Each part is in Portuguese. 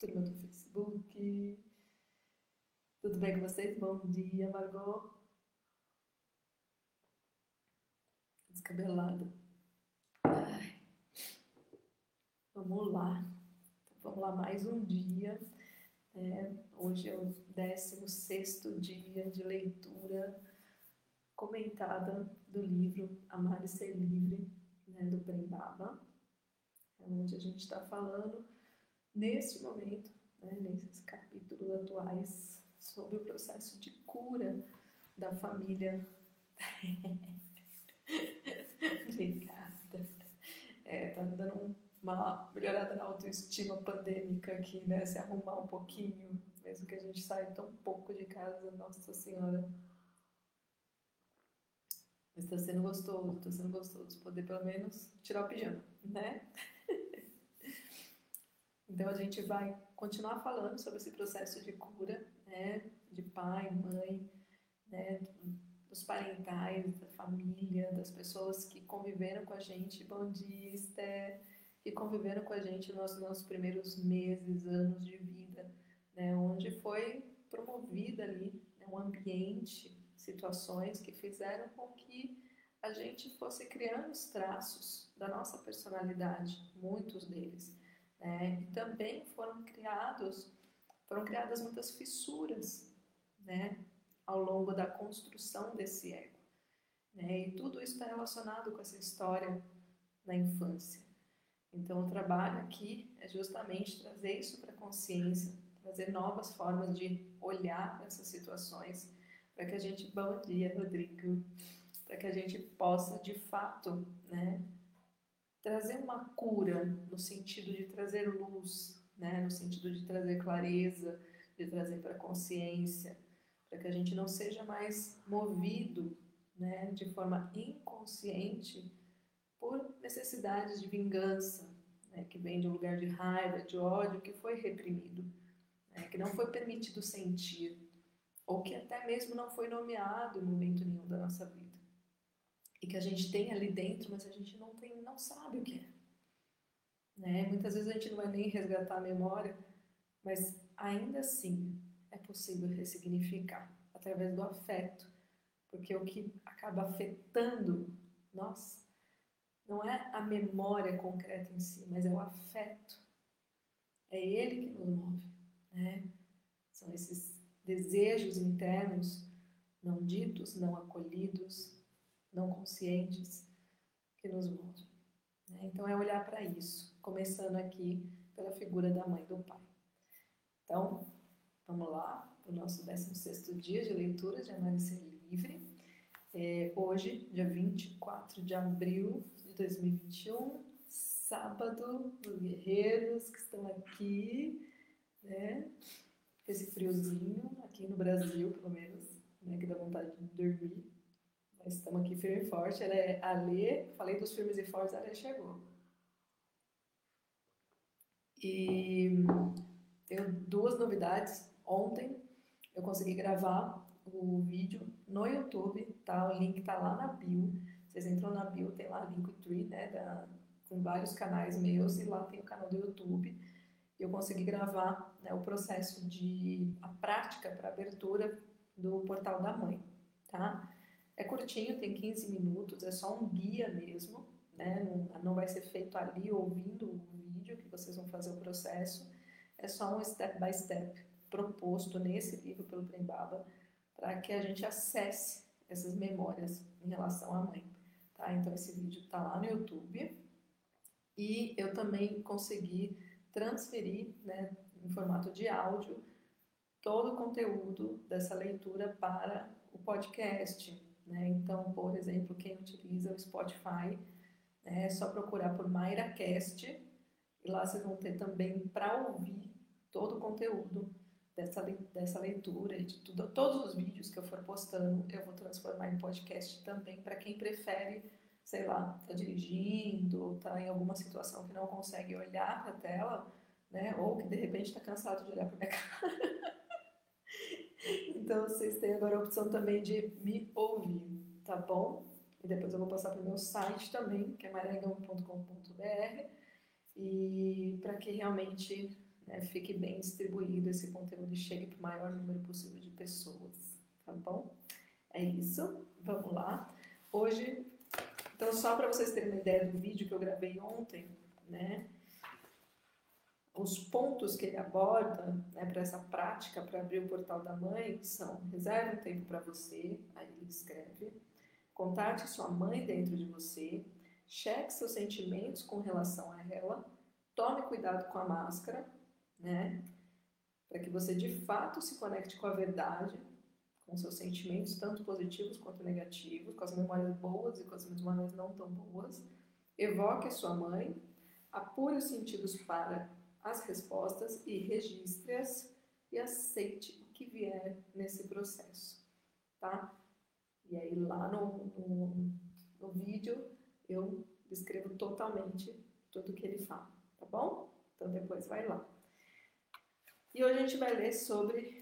turma do Facebook. Tudo bem com vocês? Bom dia, Margot. Descabelada. Ai. Vamos lá. Então, vamos lá, mais um dia. É, hoje é o 16 dia de leitura comentada do livro Amar e Ser Livre, né, do Prembaba, é onde a gente está falando neste momento, né, nesses capítulos atuais, sobre o processo de cura da família. Obrigada. É, tá dando uma melhorada na autoestima pandêmica aqui, né? Se arrumar um pouquinho, mesmo que a gente saia tão pouco de casa, Nossa Senhora. Está sendo gostoso, está sendo gostoso poder pelo menos tirar o pijama, né? Então a gente vai continuar falando sobre esse processo de cura, né, de pai, mãe, né, dos parentais, da família, das pessoas que conviveram com a gente, bom dia, Esther, que conviveram com a gente nos nossos primeiros meses, anos de vida, né, onde foi promovida ali né, um ambiente, situações que fizeram com que a gente fosse criando os traços da nossa personalidade, muitos deles. Né? E também foram criados, foram criadas muitas fissuras, né? Ao longo da construção desse ego. Né? E tudo isso está relacionado com essa história da infância. Então, o trabalho aqui é justamente trazer isso para a consciência, trazer novas formas de olhar para essas situações, para que a gente, bom dia, Rodrigo, para que a gente possa de fato, né, trazer uma cura no sentido de trazer luz, né? no sentido de trazer clareza, de trazer para a consciência, para que a gente não seja mais movido né? de forma inconsciente por necessidades de vingança, né? que vem de um lugar de raiva, de ódio, que foi reprimido, né? que não foi permitido sentir, ou que até mesmo não foi nomeado em momento nenhum da nossa vida e que a gente tem ali dentro, mas a gente não tem, não sabe o que é. Né? Muitas vezes a gente não vai nem resgatar a memória, mas ainda assim é possível ressignificar através do afeto, porque o que acaba afetando nós não é a memória concreta em si, mas é o afeto. É ele que nos move, né? São esses desejos internos não ditos, não acolhidos, não conscientes que nos movem. Né? Então é olhar para isso, começando aqui pela figura da mãe e do pai. Então, vamos lá, o nosso 16 dia de leitura de Amanhecer Livre. É, hoje, dia 24 de abril de 2021, sábado, os guerreiros que estão aqui, né? Esse friozinho aqui no Brasil, pelo menos, né? Que dá vontade de dormir. Estamos aqui firme e forte. Ela é a Lê, falei dos firmes e fortes, a Lê chegou. E tenho duas novidades. Ontem eu consegui gravar o vídeo no YouTube, tá? O link tá lá na bio. Vocês entram na bio, tem lá Linktree, né? Da, com vários canais meus e lá tem o canal do YouTube. Eu consegui gravar né, o processo de a prática para abertura do portal da mãe, tá? É curtinho, tem 15 minutos, é só um guia mesmo, né? Não, não vai ser feito ali ouvindo o vídeo que vocês vão fazer o processo. É só um step by step proposto nesse livro pelo Prembaba para que a gente acesse essas memórias em relação à mãe. Tá? Então esse vídeo está lá no YouTube e eu também consegui transferir, né, em formato de áudio, todo o conteúdo dessa leitura para o podcast. Né? Então, por exemplo, quem utiliza o Spotify, né, é só procurar por MairaCast e lá vocês vão ter também para ouvir todo o conteúdo dessa, dessa leitura e de tudo, todos os vídeos que eu for postando, eu vou transformar em podcast também para quem prefere, sei lá, tá dirigindo, tá em alguma situação que não consegue olhar para a tela, né? Ou que de repente está cansado de olhar para minha cara. Então vocês têm agora a opção também de me ouvir, tá bom? E depois eu vou passar para o meu site também, que é marengão.com.br, e para que realmente né, fique bem distribuído esse conteúdo e chegue para o maior número possível de pessoas, tá bom? É isso, vamos lá. Hoje, então só para vocês terem uma ideia do vídeo que eu gravei ontem, né? Os pontos que ele aborda né, para essa prática, para abrir o portal da mãe, são reserve um tempo para você, aí ele escreve, contate sua mãe dentro de você, cheque seus sentimentos com relação a ela, tome cuidado com a máscara, né? Para que você de fato se conecte com a verdade, com seus sentimentos, tanto positivos quanto negativos, com as memórias boas e com as memórias não tão boas. Evoque sua mãe, apure os sentidos para as respostas e registre-as e aceite o que vier nesse processo, tá? E aí lá no, no, no vídeo eu descrevo totalmente tudo que ele fala, tá bom? Então depois vai lá. E hoje a gente vai ler sobre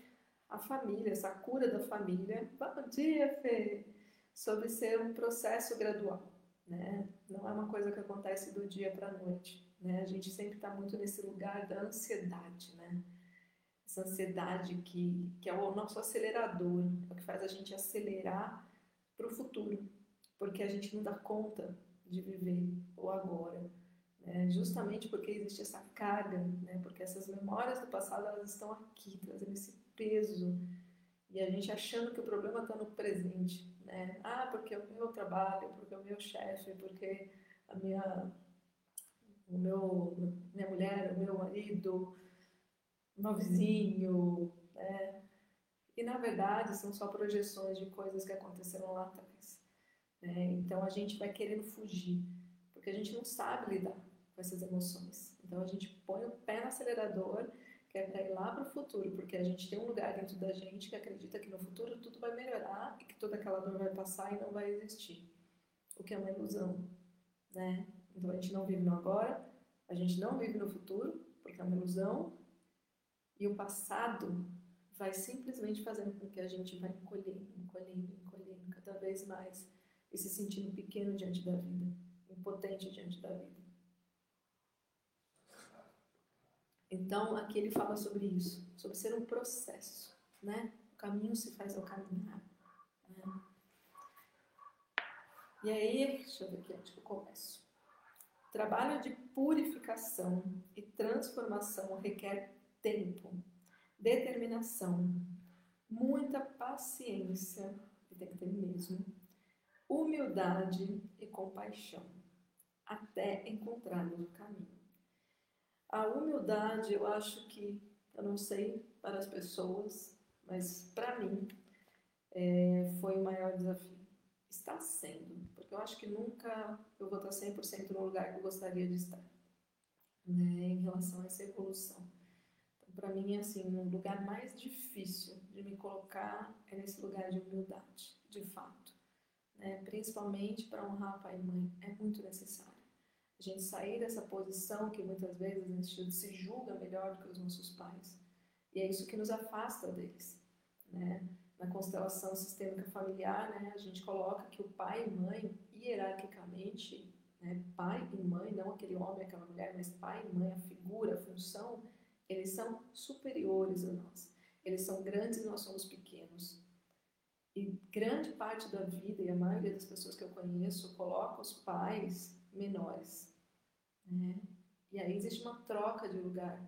a família, essa cura da família. Bom dia, Fê! Sobre ser um processo gradual, né? Não é uma coisa que acontece do dia para a noite, né? A gente sempre está muito nesse lugar da ansiedade, né? Essa ansiedade que, que é o nosso acelerador, é o que faz a gente acelerar para o futuro, porque a gente não dá conta de viver o agora, né? justamente porque existe essa carga, né? porque essas memórias do passado elas estão aqui, trazendo esse peso, e a gente achando que o problema está no presente. Né? Ah, porque é o meu trabalho, porque é o meu chefe, porque a minha, o meu, minha mulher, o meu marido, o meu vizinho, né? E na verdade são só projeções de coisas que aconteceram lá atrás. Né? Então a gente vai querendo fugir, porque a gente não sabe lidar com essas emoções. Então a gente põe o pé no acelerador, que é para ir lá para o futuro, porque a gente tem um lugar dentro da gente que acredita que no futuro tudo vai melhorar e que toda aquela dor vai passar e não vai existir. O que é uma ilusão, né? Então a gente não vive no agora, a gente não vive no futuro, porque é uma ilusão, e o passado vai simplesmente fazendo com que a gente vai encolhendo, encolhendo, encolhendo cada vez mais e se sentindo pequeno diante da vida, impotente diante da vida. Então, aqui ele fala sobre isso, sobre ser um processo, né? O caminho se faz ao caminhar. Né? E aí, deixa eu ver aqui onde eu começo. Trabalho de purificação e transformação requer tempo, determinação, muita paciência, tem que ter mesmo, humildade e compaixão, até encontrarmos o caminho. A humildade, eu acho que, eu não sei para as pessoas, mas para mim é, foi o maior desafio. Está sendo, eu acho que nunca eu vou estar 100% no lugar que eu gostaria de estar, né, em relação a essa evolução. Então, para mim, é assim, o um lugar mais difícil de me colocar é nesse lugar de humildade, de fato. Né? Principalmente para honrar pai e mãe, é muito necessário a gente sair dessa posição que muitas vezes a gente se julga melhor do que os nossos pais. E é isso que nos afasta deles. Né? Na constelação sistêmica familiar, né, a gente coloca que o pai e mãe, hierarquicamente, né, pai e mãe, não aquele homem, aquela mulher, mas pai e mãe, a figura, a função, eles são superiores a nós. Eles são grandes e nós somos pequenos. E grande parte da vida, e a maioria das pessoas que eu conheço, coloca os pais menores. Né? E aí existe uma troca de lugar.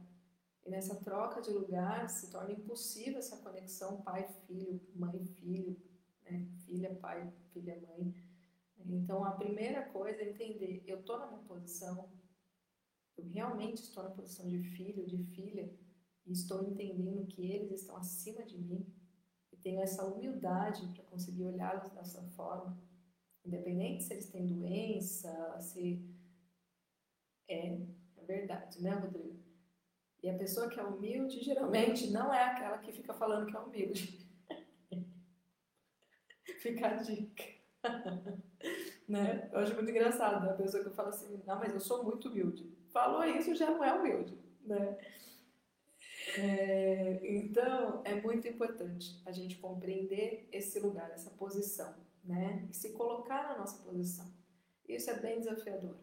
E nessa troca de lugar se torna impossível essa conexão pai-filho, mãe-filho, né? filha-pai, filha-mãe. Então a primeira coisa é entender: eu estou na minha posição, eu realmente estou na posição de filho, de filha, e estou entendendo que eles estão acima de mim, e tenho essa humildade para conseguir olhá-los dessa forma Independente se eles têm doença, se. É, é verdade, né, Rodrigo? E a pessoa que é humilde geralmente não é aquela que fica falando que é humilde. fica a dica. né? Eu acho muito engraçado né? a pessoa que fala assim: não, mas eu sou muito humilde. Falou isso, já não é humilde. Né? É, então, é muito importante a gente compreender esse lugar, essa posição né? E se colocar na nossa posição. Isso é bem desafiador,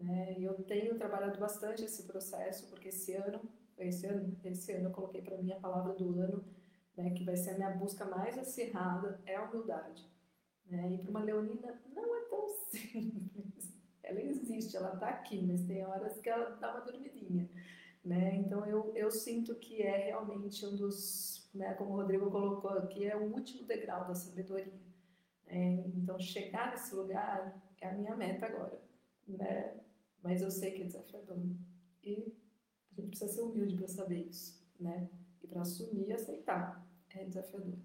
né? Eu tenho trabalhado bastante esse processo, porque esse ano esse ano, esse ano eu coloquei para mim a palavra do ano, né, que vai ser a minha busca mais acirrada, é a humildade. Né? E para uma leonina não é tão simples. Ela existe, ela está aqui, mas tem horas que ela dá uma dormidinha. Né? Então eu, eu sinto que é realmente um dos, né, como o Rodrigo colocou aqui, é o último degrau da sabedoria. Né? Então chegar nesse lugar é a minha meta agora. Né? Mas eu sei que é desafiador. E a gente precisa ser humilde para saber isso, né? E para assumir e aceitar. É desafiador.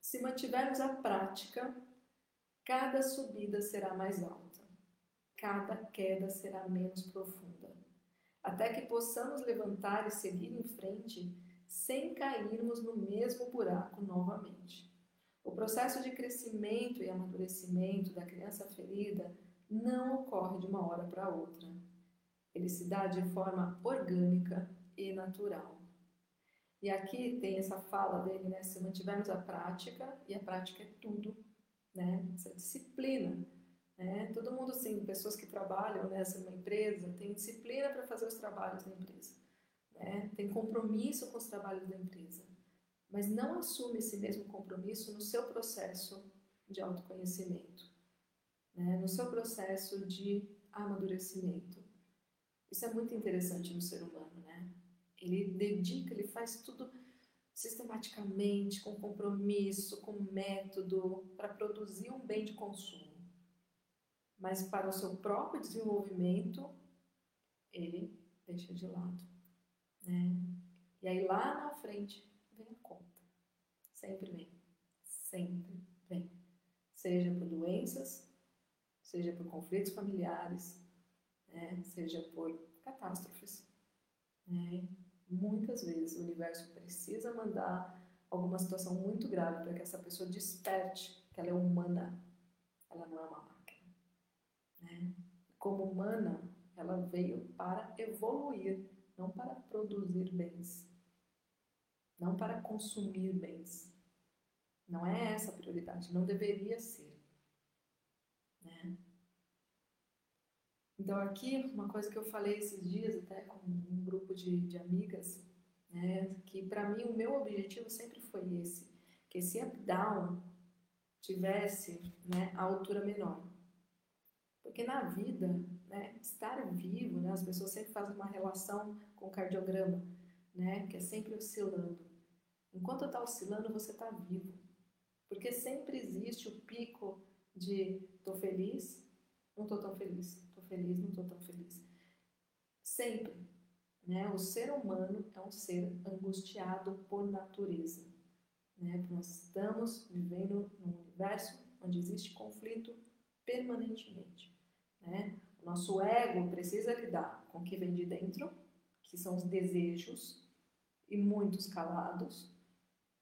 se mantivermos a prática, cada subida será mais alta, cada queda será menos profunda, até que possamos levantar e seguir em frente sem cairmos no mesmo buraco novamente. O processo de crescimento e amadurecimento da criança ferida não ocorre de uma hora para outra. Ele se dá de forma orgânica e natural. E aqui tem essa fala dele, né? Se mantivermos a prática, e a prática é tudo, né? Essa disciplina. Né? Todo mundo, assim, pessoas que trabalham nessa né, empresa, tem disciplina para fazer os trabalhos da empresa. Né? Tem compromisso com os trabalhos da empresa mas não assume esse mesmo compromisso no seu processo de autoconhecimento, né? no seu processo de amadurecimento. Isso é muito interessante no ser humano, né? Ele dedica, ele faz tudo sistematicamente, com compromisso, com método, para produzir um bem de consumo. Mas para o seu próprio desenvolvimento, ele deixa de lado. Né? E aí lá na frente. Sempre vem. Sempre vem. Seja por doenças, seja por conflitos familiares, né? seja por catástrofes. Né? Muitas vezes o universo precisa mandar alguma situação muito grave para que essa pessoa desperte que ela é humana, ela não é uma máquina. Né? Como humana, ela veio para evoluir, não para produzir bens não para consumir bens. Não é essa a prioridade, não deveria ser. Né? Então, aqui, uma coisa que eu falei esses dias, até com um grupo de, de amigas, né, que para mim o meu objetivo sempre foi esse: que esse up-down tivesse né, a altura menor. Porque na vida, né, estar vivo, né, as pessoas sempre fazem uma relação com o cardiograma né? Que é sempre oscilando. Enquanto está oscilando, você está vivo. Porque sempre existe o pico de tô feliz, não tô tão feliz, tô feliz, não tô tão feliz. Sempre. Né? O ser humano é um ser angustiado por natureza. Né? Nós estamos vivendo num universo onde existe conflito permanentemente. Né? O nosso ego precisa lidar com o que vem de dentro, que são os desejos, e muitos calados,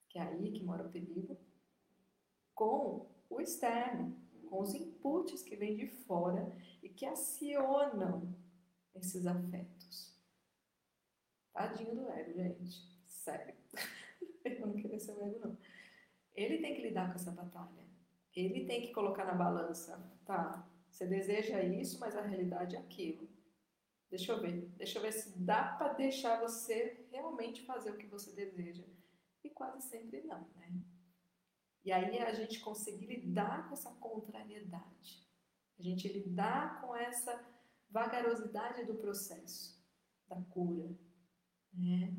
que é aí que mora o perigo, com o externo, com os inputs que vêm de fora e que acionam esses afetos. Tadinho do ego, gente. Sério. Eu não queria ser o ego, não. Ele tem que lidar com essa batalha. Ele tem que colocar na balança. Tá, você deseja isso, mas a realidade é aquilo. Deixa eu ver, deixa eu ver se dá para deixar você realmente fazer o que você deseja. E quase sempre não, né? E aí a gente conseguir lidar com essa contrariedade, a gente lidar com essa vagarosidade do processo da cura, né?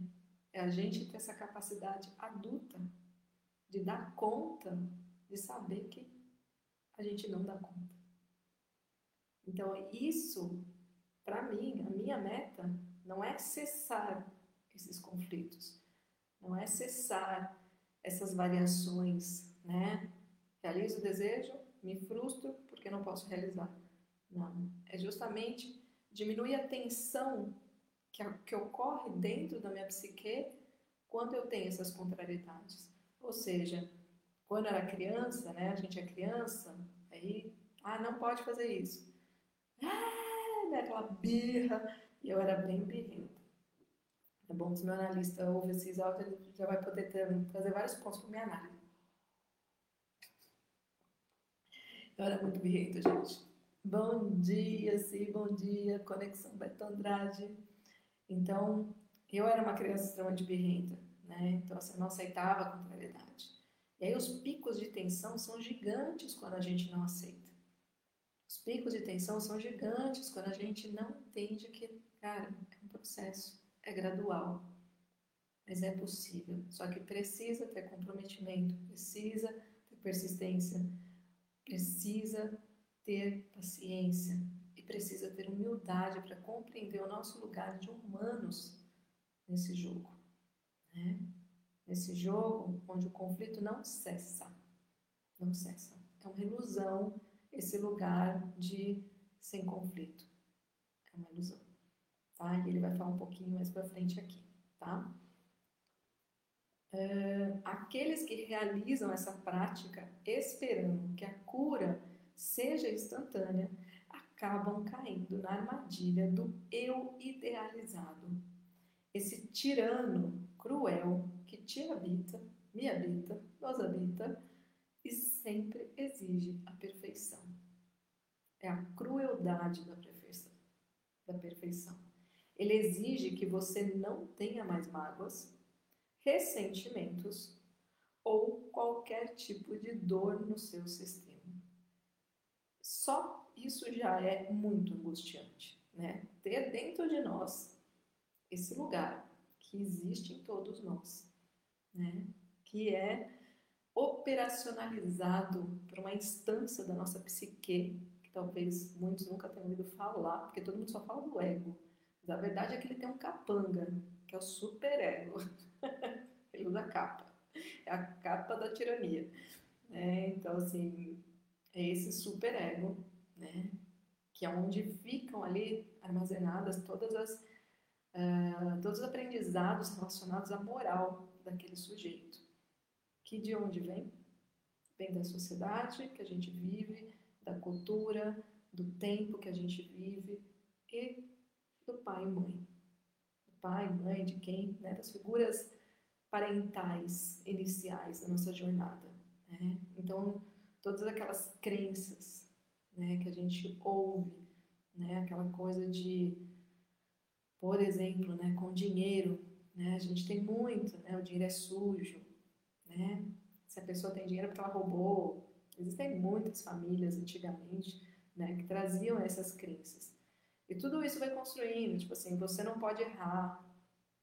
É a gente ter essa capacidade adulta de dar conta, de saber que a gente não dá conta. Então, isso para mim, a minha meta não é cessar esses conflitos, não é cessar essas variações, né? Realizo o desejo, me frustro porque não posso realizar. Não, é justamente diminuir a tensão que, que ocorre dentro da minha psique quando eu tenho essas contrariedades. Ou seja, quando era criança, né? A gente é criança, aí, ah, não pode fazer isso. Ah, né, aquela birra, e eu era bem birrenta. É bom que o meu analista ouve esses áudios, ele já vai poder ter, trazer vários pontos para minha análise. Eu era muito birrenta, gente. Bom dia, sim, bom dia, Conexão Beto Andrade. Então, eu era uma criança extremamente birrenta, né? Então, assim, eu não aceitava a contrariedade. E aí os picos de tensão são gigantes quando a gente não aceita. Os picos de tensão são gigantes quando a gente não entende que, cara, é um processo, é gradual, mas é possível. Só que precisa ter comprometimento, precisa ter persistência, precisa ter paciência e precisa ter humildade para compreender o nosso lugar de humanos nesse jogo. Né? Nesse jogo onde o conflito não cessa. Não cessa. É uma ilusão esse lugar de sem conflito. É uma ilusão. Tá? E ele vai falar um pouquinho mais para frente aqui. Tá? Uh, aqueles que realizam essa prática esperando que a cura seja instantânea, acabam caindo na armadilha do eu idealizado. Esse tirano cruel que te habita, me habita, nos habita sempre exige a perfeição. É a crueldade da perfeição. Da perfeição. Ele exige que você não tenha mais mágoas, ressentimentos ou qualquer tipo de dor no seu sistema. Só isso já é muito angustiante, né? Ter dentro de nós esse lugar que existe em todos nós, né? Que é operacionalizado por uma instância da nossa psique, que talvez muitos nunca tenham ouvido falar, porque todo mundo só fala do ego. Mas a verdade é que ele tem um capanga, que é o superego. ele usa capa. É a capa da tirania. É, então, assim, é esse superego, né? Que é onde ficam ali armazenadas todas as uh, todos os aprendizados relacionados à moral daquele sujeito. Que de onde vem? Vem da sociedade que a gente vive, da cultura, do tempo que a gente vive e do pai e mãe. Do pai, mãe, de quem? Né? Das figuras parentais iniciais da nossa jornada. Né? Então, todas aquelas crenças né, que a gente ouve, né, aquela coisa de, por exemplo, né, com dinheiro, né, a gente tem muito, né, o dinheiro é sujo, né, se a pessoa tem dinheiro porque ela roubou, existem muitas famílias antigamente né, que traziam essas crenças. E tudo isso vai construindo, tipo assim, você não pode errar,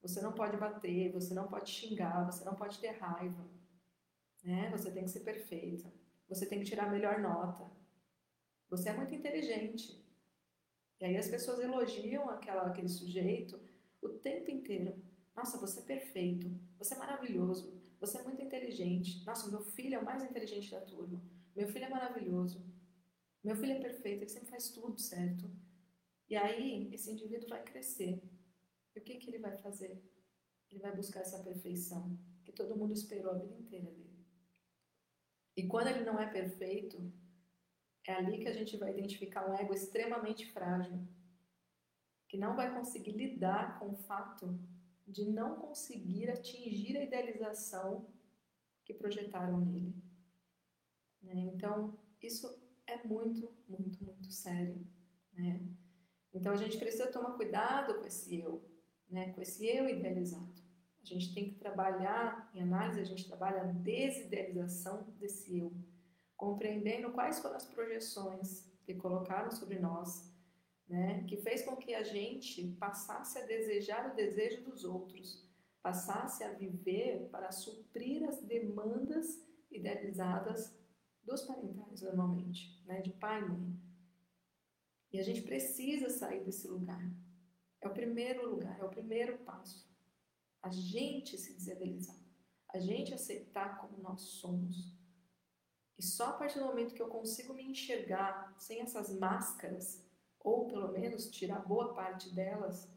você não pode bater, você não pode xingar, você não pode ter raiva, né? Você tem que ser perfeita. Você tem que tirar a melhor nota. Você é muito inteligente. E aí as pessoas elogiam aquela, aquele sujeito o tempo inteiro. Nossa, você é perfeito. Você é maravilhoso. Você é muito inteligente. Nossa, meu filho é o mais inteligente da turma. Meu filho é maravilhoso. Meu filho é perfeito, ele sempre faz tudo certo. E aí, esse indivíduo vai crescer. E o que, que ele vai fazer? Ele vai buscar essa perfeição que todo mundo esperou a vida inteira dele. E quando ele não é perfeito, é ali que a gente vai identificar um ego extremamente frágil, que não vai conseguir lidar com o fato de não conseguir atingir a idealização que projetaram nele. Né? Então, isso é muito, muito, muito sério. Né? Então, a gente precisa tomar cuidado com esse eu, né? com esse eu idealizado. A gente tem que trabalhar, em análise, a gente trabalha a desidealização desse eu, compreendendo quais foram as projeções que colocaram sobre nós, né, que fez com que a gente passasse a desejar o desejo dos outros, passasse a viver para suprir as demandas idealizadas dos parentais, normalmente, né, de pai e mãe. E a gente precisa sair desse lugar. É o primeiro lugar, é o primeiro passo a gente se desadelizar, a gente aceitar como nós somos. E só a partir do momento que eu consigo me enxergar sem essas máscaras, ou pelo menos tirar boa parte delas,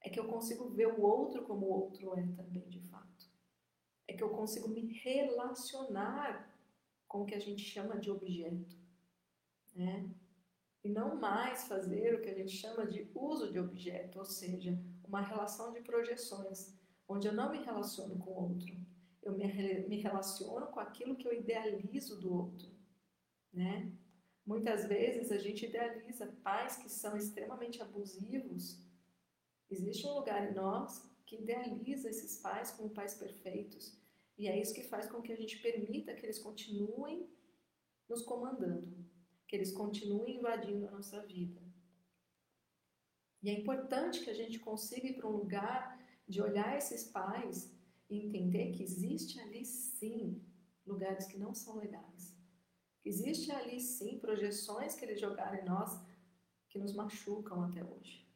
é que eu consigo ver o outro como o outro é também de fato. É que eu consigo me relacionar com o que a gente chama de objeto, né? E não mais fazer o que a gente chama de uso de objeto, ou seja, uma relação de projeções onde eu não me relaciono com o outro, eu me, me relaciono com aquilo que eu idealizo do outro, né? Muitas vezes a gente idealiza pais que são extremamente abusivos. Existe um lugar em nós que idealiza esses pais como pais perfeitos. E é isso que faz com que a gente permita que eles continuem nos comandando, que eles continuem invadindo a nossa vida. E é importante que a gente consiga ir para um lugar de olhar esses pais e entender que existe ali sim lugares que não são legais. Existe ali sim projeções que eles jogaram em nós que nos machucam até hoje.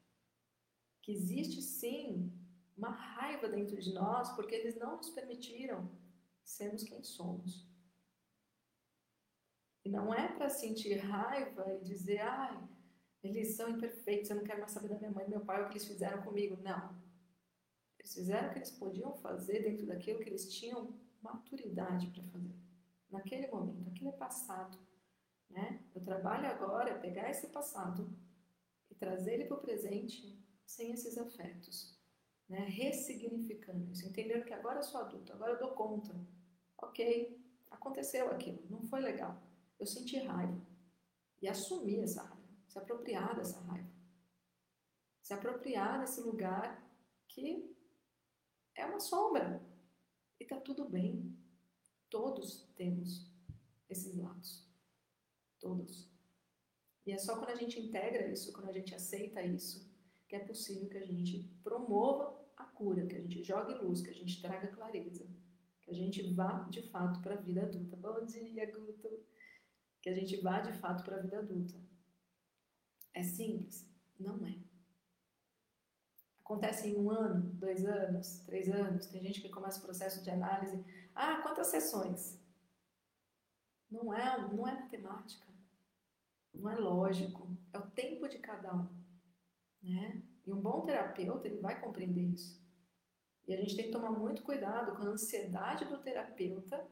Que existe sim uma raiva dentro de nós porque eles não nos permitiram sermos quem somos. E não é para sentir raiva e dizer, ai, eles são imperfeitos, eu não quero mais saber da minha mãe meu pai o que eles fizeram comigo. Não. Eles fizeram o que eles podiam fazer dentro daquilo que eles tinham maturidade para fazer. Naquele momento, aquele é passado. Né? O trabalho agora é pegar esse passado e trazer ele para o presente sem esses afetos. Né? Ressignificando isso, entendendo que agora eu sou adulto, agora eu dou conta. Ok, aconteceu aquilo, não foi legal. Eu senti raiva e assumi essa raiva se apropriar dessa raiva, se apropriar desse lugar que é uma sombra e tá tudo bem. Todos temos esses lados, todos. E é só quando a gente integra isso, quando a gente aceita isso, que é possível que a gente promova a cura, que a gente jogue luz, que a gente traga clareza, que a gente vá de fato para a vida adulta. Bom dia, Guto! Que a gente vá de fato para a vida adulta. É simples? Não é. Acontece em um ano, dois anos, três anos. Tem gente que começa o processo de análise. Ah, quantas sessões? Não é, não é matemática. Não é lógico. É o tempo de cada um. Né? E um bom terapeuta, ele vai compreender isso. E a gente tem que tomar muito cuidado com a ansiedade do terapeuta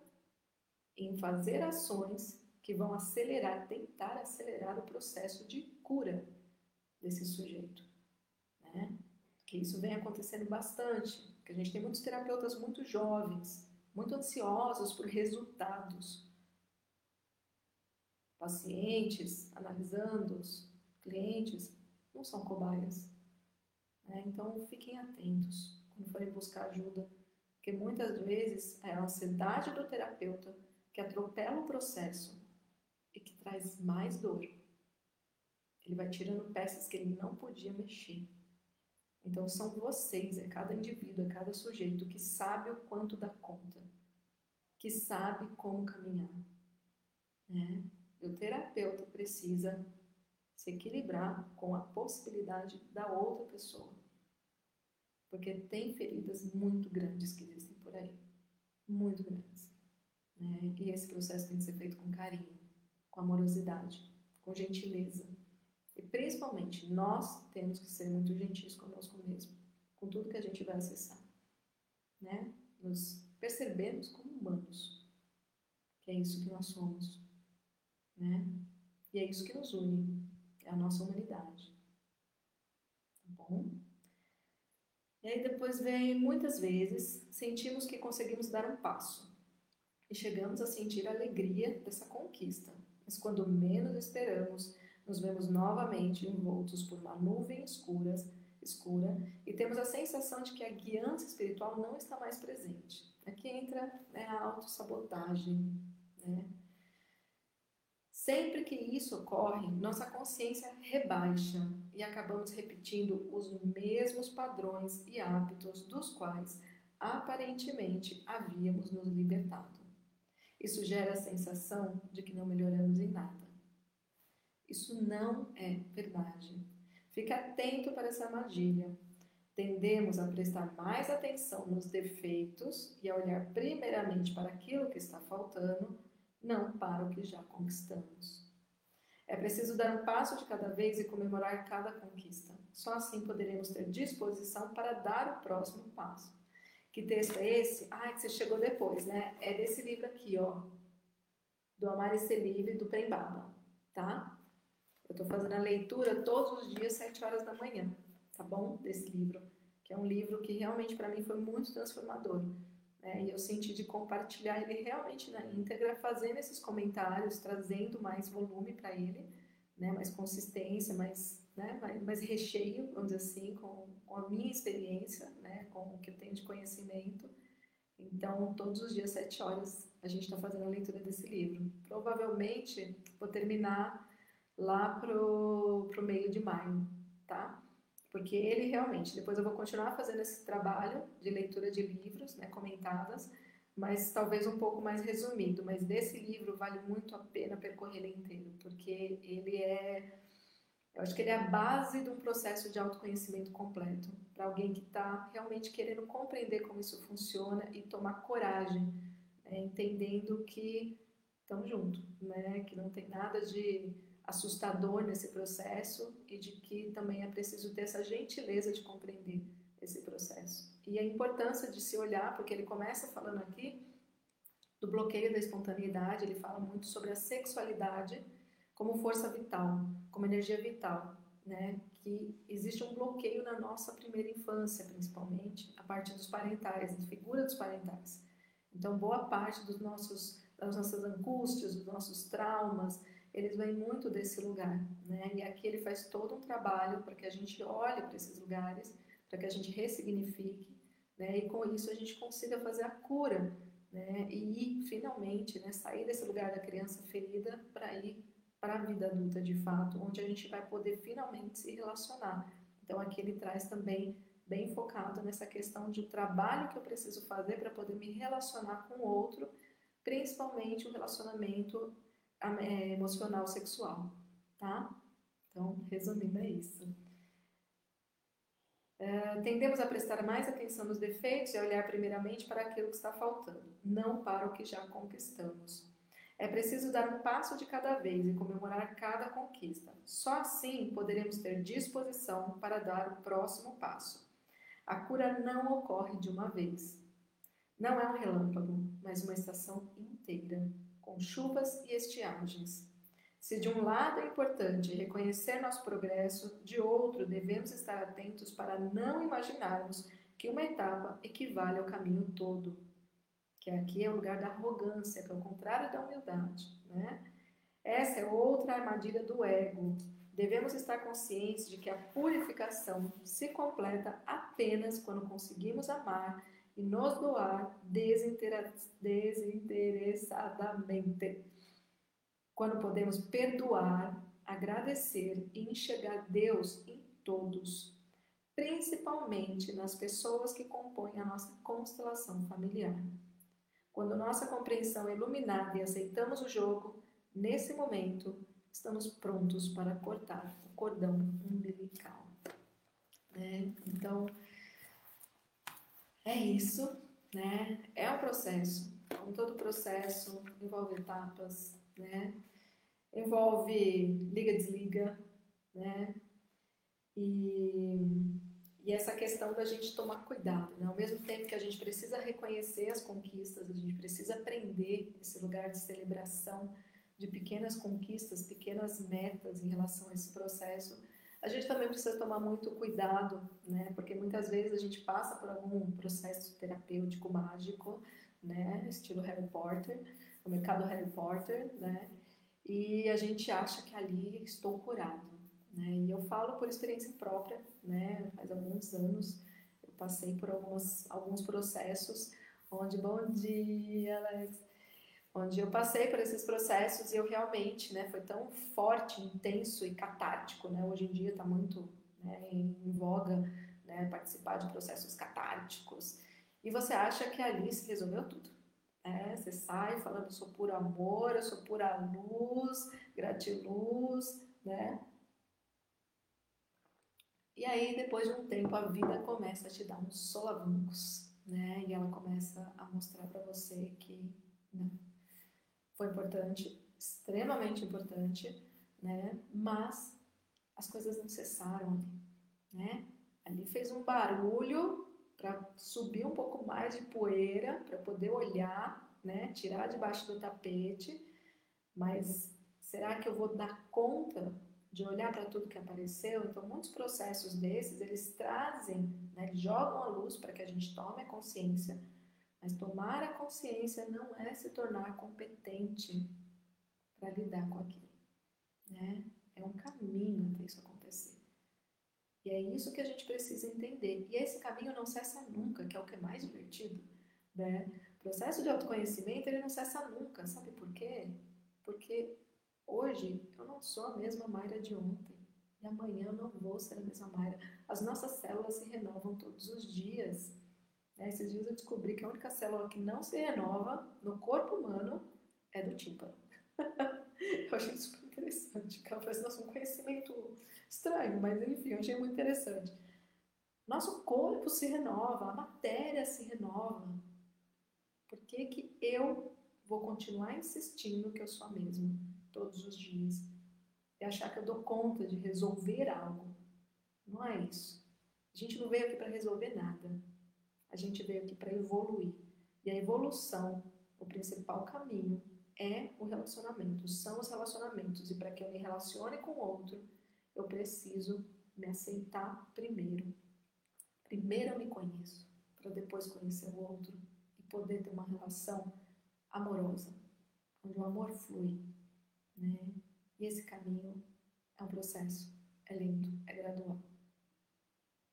em fazer ações que vão acelerar, tentar acelerar o processo de cura desse sujeito. Né? Que isso vem acontecendo bastante, que a gente tem muitos terapeutas muito jovens, muito ansiosos por resultados. Pacientes, analisando-os, clientes, não são cobaias. Né? Então, fiquem atentos quando forem buscar ajuda, porque muitas vezes é a ansiedade do terapeuta que atropela o processo e que traz mais dor. Ele vai tirando peças que ele não podia mexer. Então são vocês, é cada indivíduo, é cada sujeito que sabe o quanto dá conta, que sabe como caminhar. Né? E o terapeuta precisa se equilibrar com a possibilidade da outra pessoa. Porque tem feridas muito grandes que existem por aí. Muito grandes. Né? E esse processo tem que ser feito com carinho com amorosidade, com gentileza. E principalmente, nós temos que ser muito gentis conosco mesmo, com tudo que a gente vai acessar. Né? Nos percebemos como humanos, que é isso que nós somos. Né? E é isso que nos une, é a nossa humanidade. Tá bom? E aí depois vem, muitas vezes, sentimos que conseguimos dar um passo. E chegamos a sentir a alegria dessa conquista mas quando menos esperamos, nos vemos novamente envoltos por uma nuvem escura, escura e temos a sensação de que a guiança espiritual não está mais presente. Aqui entra né, a autossabotagem. Né? Sempre que isso ocorre, nossa consciência rebaixa e acabamos repetindo os mesmos padrões e hábitos dos quais aparentemente havíamos nos libertado. Isso gera a sensação de que não melhoramos em nada. Isso não é verdade. Fique atento para essa armadilha. Tendemos a prestar mais atenção nos defeitos e a olhar primeiramente para aquilo que está faltando, não para o que já conquistamos. É preciso dar um passo de cada vez e comemorar cada conquista. Só assim poderemos ter disposição para dar o próximo passo. Que texto é esse? Ah, que você chegou depois, né? É desse livro aqui, ó. Do Amar e Ser Livre, do Prembaba, tá? Eu tô fazendo a leitura todos os dias, sete horas da manhã, tá bom? Desse livro. Que é um livro que realmente para mim foi muito transformador. né? E eu senti de compartilhar ele realmente na íntegra, fazendo esses comentários, trazendo mais volume para ele, né? Mais consistência, mais, né? mais recheio, vamos dizer assim, com, com a minha experiência, né? Com o que eu tenho de conhecimento. Então, todos os dias, sete horas, a gente está fazendo a leitura desse livro. Provavelmente, vou terminar lá pro, pro meio de maio, tá? Porque ele realmente, depois eu vou continuar fazendo esse trabalho de leitura de livros, né, comentadas, mas talvez um pouco mais resumido. Mas desse livro vale muito a pena percorrer ele inteiro, porque ele é, eu acho que ele é a base de um processo de autoconhecimento completo para alguém que está realmente querendo compreender como isso funciona e tomar coragem, né, entendendo que estamos juntos, né, que não tem nada de assustador nesse processo e de que também é preciso ter essa gentileza de compreender esse processo. E a importância de se olhar, porque ele começa falando aqui do bloqueio da espontaneidade, ele fala muito sobre a sexualidade como força vital, como energia vital, né? Que existe um bloqueio na nossa primeira infância, principalmente, a partir dos parentais, da figura dos parentais. Então, boa parte dos nossos, das nossas angústias, dos nossos traumas, eles vêm muito desse lugar, né? E aqui ele faz todo um trabalho para que a gente olhe para esses lugares, para que a gente ressignifique, né? E com isso a gente consiga fazer a cura, né? E finalmente, né? Sair desse lugar da criança ferida para ir para a vida adulta de fato, onde a gente vai poder finalmente se relacionar. Então aqui ele traz também bem focado nessa questão de trabalho que eu preciso fazer para poder me relacionar com o outro, principalmente o relacionamento emocional sexual, tá? Então, resumindo, é isso. É, tendemos a prestar mais atenção nos defeitos e a olhar primeiramente para aquilo que está faltando, não para o que já conquistamos. É preciso dar um passo de cada vez e comemorar cada conquista. Só assim poderemos ter disposição para dar o próximo passo. A cura não ocorre de uma vez. Não é um relâmpago, mas uma estação inteira com chuvas e estiagens. Se de um lado é importante reconhecer nosso progresso, de outro devemos estar atentos para não imaginarmos que uma etapa equivale ao caminho todo. Que aqui é o lugar da arrogância, que é o contrário da humildade. Né? Essa é outra armadilha do ego. Devemos estar conscientes de que a purificação se completa apenas quando conseguimos amar e nos doar desinteressadamente. Quando podemos perdoar, agradecer e enxergar Deus em todos, principalmente nas pessoas que compõem a nossa constelação familiar. Quando nossa compreensão é iluminada e aceitamos o jogo, nesse momento estamos prontos para cortar o cordão umbilical. Né? Então, é isso, né? É um processo. Como todo processo, envolve etapas, né? Envolve liga-desliga, né? E, e essa questão da gente tomar cuidado, né? Ao mesmo tempo que a gente precisa reconhecer as conquistas, a gente precisa aprender esse lugar de celebração de pequenas conquistas, pequenas metas em relação a esse processo, a gente também precisa tomar muito cuidado, né? Porque muitas vezes a gente passa por algum processo terapêutico mágico, né? Estilo Harry Potter, o mercado Harry Potter, né? E a gente acha que ali estou curado, né? E eu falo por experiência própria, né? Faz alguns anos eu passei por algumas, alguns processos onde, bom dia, Alex, onde eu passei por esses processos e eu realmente, né, foi tão forte, intenso e catártico, né, hoje em dia está muito né, em, voga, né, participar de processos catárticos, e você acha que ali se resolveu tudo, né, você sai falando, sou puro amor, eu sou pura luz, gratiluz, né, e aí, depois de um tempo, a vida começa a te dar uns solavancos, né? E ela começa a mostrar para você que não, foi importante, extremamente importante, né? Mas as coisas não cessaram ali, né? Ali fez um barulho para subir um pouco mais de poeira, para poder olhar, né? Tirar debaixo do tapete. Mas será que eu vou dar conta de olhar para tudo que apareceu? Então, muitos processos desses, eles trazem, né? Jogam a luz para que a gente tome a consciência Mas tomar a consciência não é se tornar competente para lidar com aquilo. Né? É um caminho até isso acontecer. E é isso que a gente precisa entender. E esse caminho não cessa nunca, que é o que é mais divertido. Né? O processo de autoconhecimento ele não cessa nunca. Sabe por quê? Porque hoje eu não sou a mesma Mayra de ontem. E amanhã eu não vou ser a mesma Mayra. As nossas células se renovam todos os dias. Né? Esses dias eu descobri que a única célula que não se renova no corpo humano é do tímpano. eu achei super interessante, ela parece nosso um conhecimento estranho, mas enfim, eu achei muito interessante. Nosso corpo se renova, a matéria se renova. Por que, que eu vou continuar insistindo que eu sou a mesma todos os dias? E achar que eu dou conta de resolver algo. Não é isso. A gente não veio aqui para resolver nada. A gente veio aqui para evoluir. E a evolução, o principal caminho, é o relacionamento, são os relacionamentos. E para que eu me relacione com o outro, eu preciso me aceitar primeiro. Primeiro eu me conheço, para depois conhecer o outro e poder ter uma relação amorosa, onde o amor flui. Né? E esse caminho é um processo, é lento, é gradual.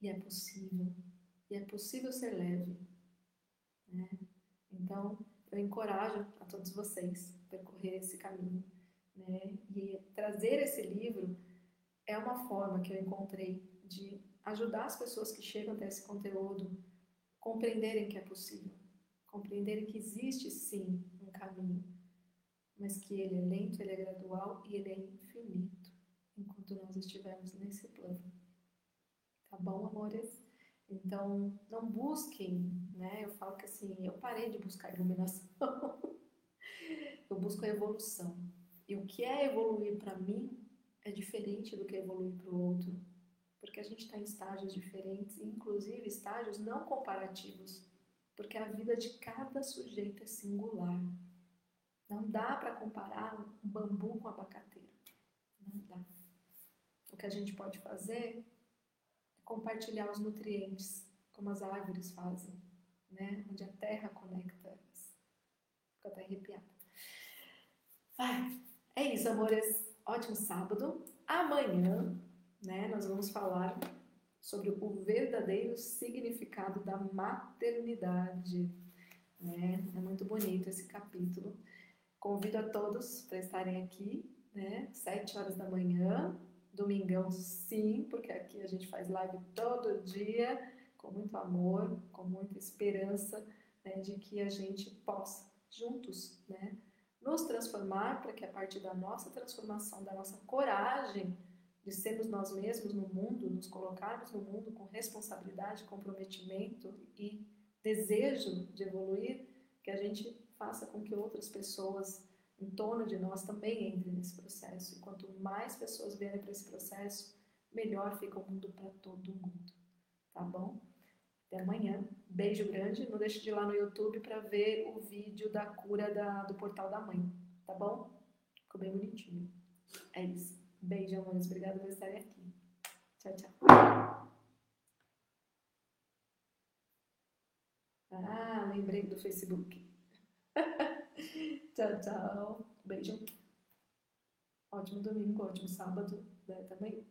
E é possível. E é possível ser leve. Né? Então, eu encorajo a todos vocês a percorrer esse caminho. Né? E trazer esse livro é uma forma que eu encontrei de ajudar as pessoas que chegam até esse conteúdo compreenderem que é possível, compreenderem que existe sim um caminho, mas que ele é lento, ele é gradual e ele é infinito enquanto nós estivermos nesse plano. Tá bom, amores? Então, não busquem, né? Eu falo que assim, eu parei de buscar iluminação. eu busco a evolução. E o que é evoluir para mim é diferente do que evoluir para o outro. Porque a gente está em estágios diferentes, inclusive estágios não comparativos. Porque a vida de cada sujeito é singular. Não dá para comparar um bambu com abacateiro. Não dá. O que a gente pode fazer compartilhar os nutrientes, como as árvores fazem, né? Onde a terra conecta. Fico até arrepiada. Ai, é isso, amores. Ótimo sábado. Amanhã, né, nós vamos falar sobre o verdadeiro significado da maternidade. Né? É muito bonito esse capítulo. Convido a todos para estarem aqui, né, sete horas da manhã, Domingão, sim, porque aqui a gente faz live todo dia, com muito amor, com muita esperança né, de que a gente possa, juntos, né, nos transformar para que a partir da nossa transformação, da nossa coragem de sermos nós mesmos no mundo, nos colocarmos no mundo com responsabilidade, comprometimento e desejo de evoluir, que a gente faça com que outras pessoas em torno de nós também entre nesse processo. E quanto mais pessoas vierem para esse processo, melhor fica o mundo para todo mundo. Tá bom? Até amanhã. Beijo grande. Não deixe de ir lá no YouTube para ver o vídeo da cura da, do portal da mãe. Tá bom? Ficou bem bonitinho. É isso. Beijo, amores. Obrigada por estarem aqui. Tchau, tchau. Ah, lembrei do Facebook. tchau, tchau. Beijo. Ótimo domingo, ótimo sábado né, também.